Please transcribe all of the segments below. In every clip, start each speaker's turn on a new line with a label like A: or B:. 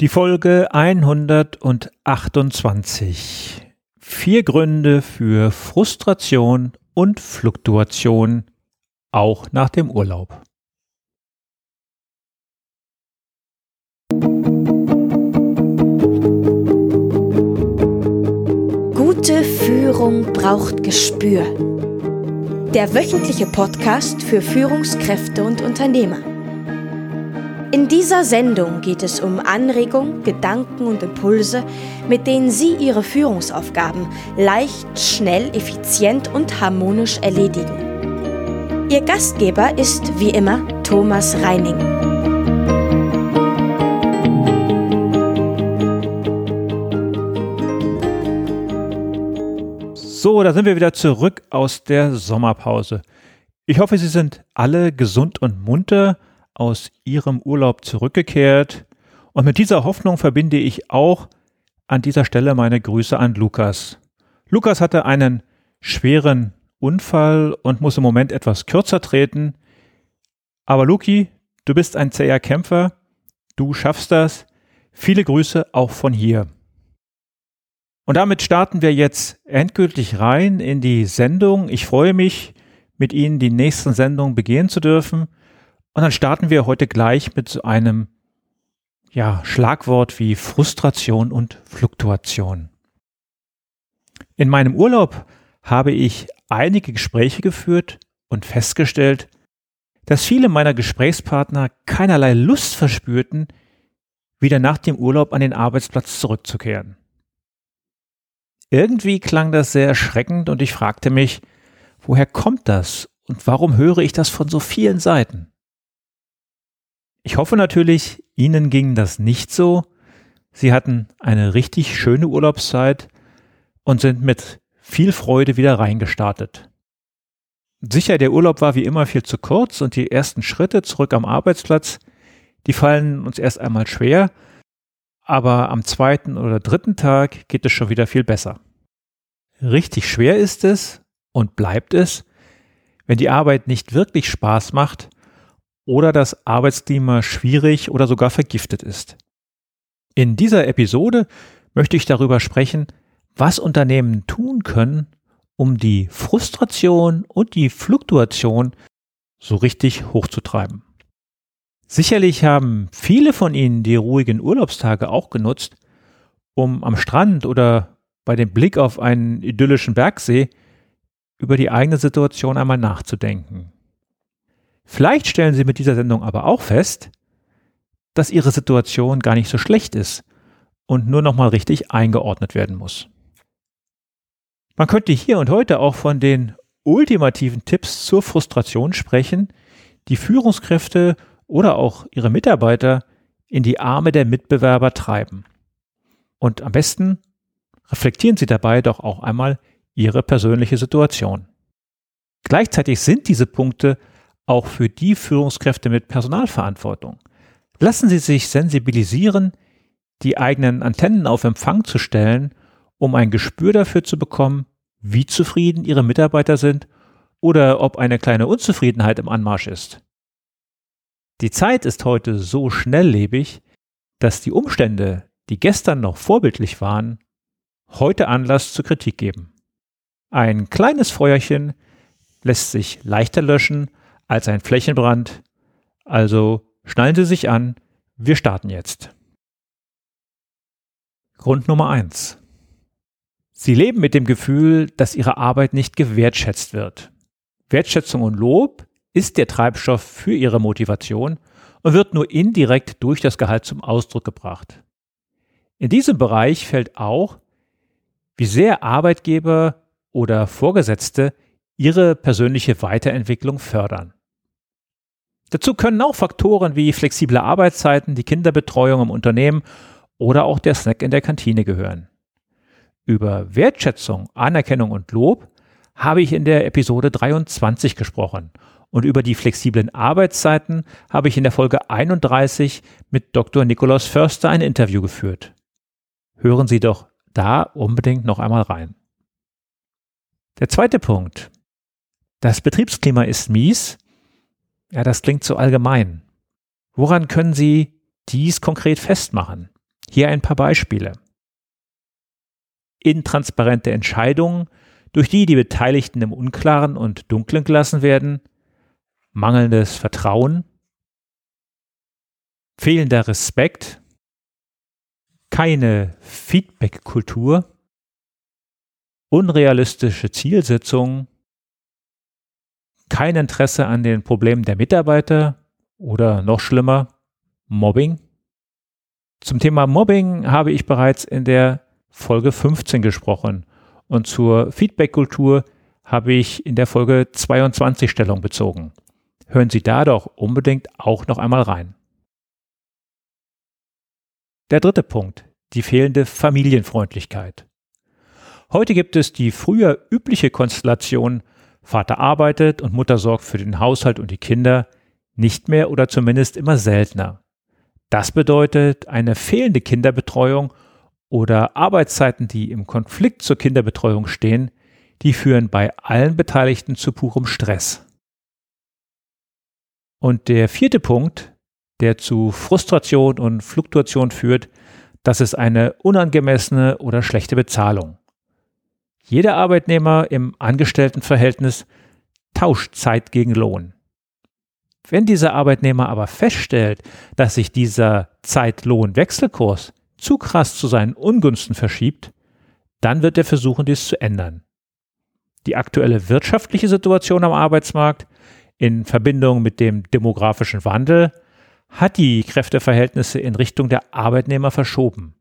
A: Die Folge 128. Vier Gründe für Frustration und Fluktuation, auch nach dem Urlaub.
B: Gute Führung braucht Gespür. Der wöchentliche Podcast für Führungskräfte und Unternehmer. In dieser Sendung geht es um Anregungen, Gedanken und Impulse, mit denen Sie Ihre Führungsaufgaben leicht, schnell, effizient und harmonisch erledigen. Ihr Gastgeber ist wie immer Thomas Reining.
A: So, da sind wir wieder zurück aus der Sommerpause. Ich hoffe, Sie sind alle gesund und munter aus ihrem Urlaub zurückgekehrt. Und mit dieser Hoffnung verbinde ich auch an dieser Stelle meine Grüße an Lukas. Lukas hatte einen schweren Unfall und muss im Moment etwas kürzer treten. Aber Luki, du bist ein zäher Kämpfer. Du schaffst das. Viele Grüße auch von hier. Und damit starten wir jetzt endgültig rein in die Sendung. Ich freue mich, mit Ihnen die nächsten Sendungen begehen zu dürfen. Und dann starten wir heute gleich mit so einem ja, Schlagwort wie Frustration und Fluktuation. In meinem Urlaub habe ich einige Gespräche geführt und festgestellt, dass viele meiner Gesprächspartner keinerlei Lust verspürten, wieder nach dem Urlaub an den Arbeitsplatz zurückzukehren. Irgendwie klang das sehr erschreckend und ich fragte mich, woher kommt das und warum höre ich das von so vielen Seiten? Ich hoffe natürlich, Ihnen ging das nicht so. Sie hatten eine richtig schöne Urlaubszeit und sind mit viel Freude wieder reingestartet. Sicher, der Urlaub war wie immer viel zu kurz und die ersten Schritte zurück am Arbeitsplatz, die fallen uns erst einmal schwer, aber am zweiten oder dritten Tag geht es schon wieder viel besser. Richtig schwer ist es und bleibt es, wenn die Arbeit nicht wirklich Spaß macht oder das Arbeitsklima schwierig oder sogar vergiftet ist. In dieser Episode möchte ich darüber sprechen, was Unternehmen tun können, um die Frustration und die Fluktuation so richtig hochzutreiben. Sicherlich haben viele von Ihnen die ruhigen Urlaubstage auch genutzt, um am Strand oder bei dem Blick auf einen idyllischen Bergsee über die eigene Situation einmal nachzudenken. Vielleicht stellen Sie mit dieser Sendung aber auch fest, dass Ihre Situation gar nicht so schlecht ist und nur nochmal richtig eingeordnet werden muss. Man könnte hier und heute auch von den ultimativen Tipps zur Frustration sprechen, die Führungskräfte oder auch ihre Mitarbeiter in die Arme der Mitbewerber treiben. Und am besten reflektieren Sie dabei doch auch einmal Ihre persönliche Situation. Gleichzeitig sind diese Punkte auch für die Führungskräfte mit Personalverantwortung. Lassen Sie sich sensibilisieren, die eigenen Antennen auf Empfang zu stellen, um ein Gespür dafür zu bekommen, wie zufrieden Ihre Mitarbeiter sind oder ob eine kleine Unzufriedenheit im Anmarsch ist. Die Zeit ist heute so schnelllebig, dass die Umstände, die gestern noch vorbildlich waren, heute Anlass zur Kritik geben. Ein kleines Feuerchen lässt sich leichter löschen als ein Flächenbrand. Also schnallen Sie sich an, wir starten jetzt. Grund Nummer eins: Sie leben mit dem Gefühl, dass Ihre Arbeit nicht gewertschätzt wird. Wertschätzung und Lob ist der Treibstoff für Ihre Motivation und wird nur indirekt durch das Gehalt zum Ausdruck gebracht. In diesem Bereich fällt auch, wie sehr Arbeitgeber oder Vorgesetzte ihre persönliche Weiterentwicklung fördern. Dazu können auch Faktoren wie flexible Arbeitszeiten, die Kinderbetreuung im Unternehmen oder auch der Snack in der Kantine gehören. Über Wertschätzung, Anerkennung und Lob habe ich in der Episode 23 gesprochen und über die flexiblen Arbeitszeiten habe ich in der Folge 31 mit Dr. Nikolaus Förster ein Interview geführt. Hören Sie doch da unbedingt noch einmal rein. Der zweite Punkt. Das Betriebsklima ist mies ja, das klingt so allgemein. Woran können Sie dies konkret festmachen? Hier ein paar Beispiele. Intransparente Entscheidungen, durch die die Beteiligten im Unklaren und Dunklen gelassen werden, mangelndes Vertrauen, fehlender Respekt, keine Feedback-Kultur, unrealistische Zielsetzungen, kein Interesse an den Problemen der Mitarbeiter oder noch schlimmer, Mobbing. Zum Thema Mobbing habe ich bereits in der Folge 15 gesprochen und zur Feedback-Kultur habe ich in der Folge 22 Stellung bezogen. Hören Sie da doch unbedingt auch noch einmal rein. Der dritte Punkt, die fehlende Familienfreundlichkeit. Heute gibt es die früher übliche Konstellation, Vater arbeitet und Mutter sorgt für den Haushalt und die Kinder, nicht mehr oder zumindest immer seltener. Das bedeutet eine fehlende Kinderbetreuung oder Arbeitszeiten, die im Konflikt zur Kinderbetreuung stehen, die führen bei allen Beteiligten zu purem Stress. Und der vierte Punkt, der zu Frustration und Fluktuation führt, das ist eine unangemessene oder schlechte Bezahlung. Jeder Arbeitnehmer im Angestelltenverhältnis tauscht Zeit gegen Lohn. Wenn dieser Arbeitnehmer aber feststellt, dass sich dieser Zeit-Lohn-Wechselkurs zu krass zu seinen Ungunsten verschiebt, dann wird er versuchen, dies zu ändern. Die aktuelle wirtschaftliche Situation am Arbeitsmarkt in Verbindung mit dem demografischen Wandel hat die Kräfteverhältnisse in Richtung der Arbeitnehmer verschoben.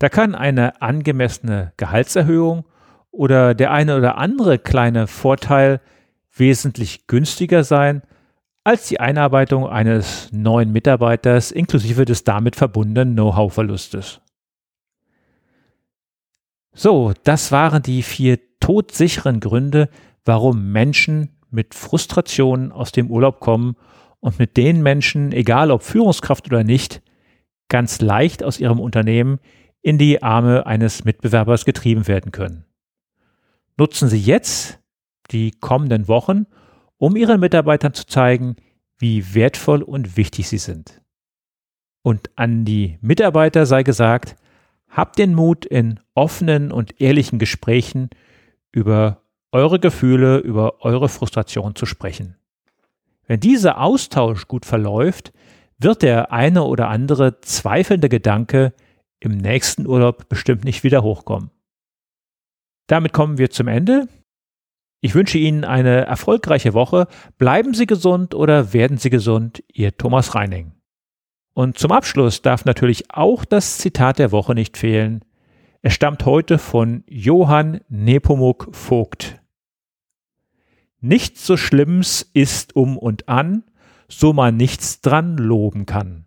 A: Da kann eine angemessene Gehaltserhöhung oder der eine oder andere kleine Vorteil wesentlich günstiger sein als die Einarbeitung eines neuen Mitarbeiters inklusive des damit verbundenen Know-how-Verlustes. So, das waren die vier todsicheren Gründe, warum Menschen mit Frustrationen aus dem Urlaub kommen und mit den Menschen, egal ob Führungskraft oder nicht, ganz leicht aus ihrem Unternehmen in die Arme eines Mitbewerbers getrieben werden können. Nutzen Sie jetzt die kommenden Wochen, um Ihren Mitarbeitern zu zeigen, wie wertvoll und wichtig sie sind. Und an die Mitarbeiter sei gesagt, habt den Mut, in offenen und ehrlichen Gesprächen über eure Gefühle, über eure Frustration zu sprechen. Wenn dieser Austausch gut verläuft, wird der eine oder andere zweifelnde Gedanke im nächsten Urlaub bestimmt nicht wieder hochkommen. Damit kommen wir zum Ende. Ich wünsche Ihnen eine erfolgreiche Woche. Bleiben Sie gesund oder werden Sie gesund, Ihr Thomas Reining. Und zum Abschluss darf natürlich auch das Zitat der Woche nicht fehlen. Es stammt heute von Johann Nepomuk Vogt. Nichts so Schlimms ist um und an, so man nichts dran loben kann.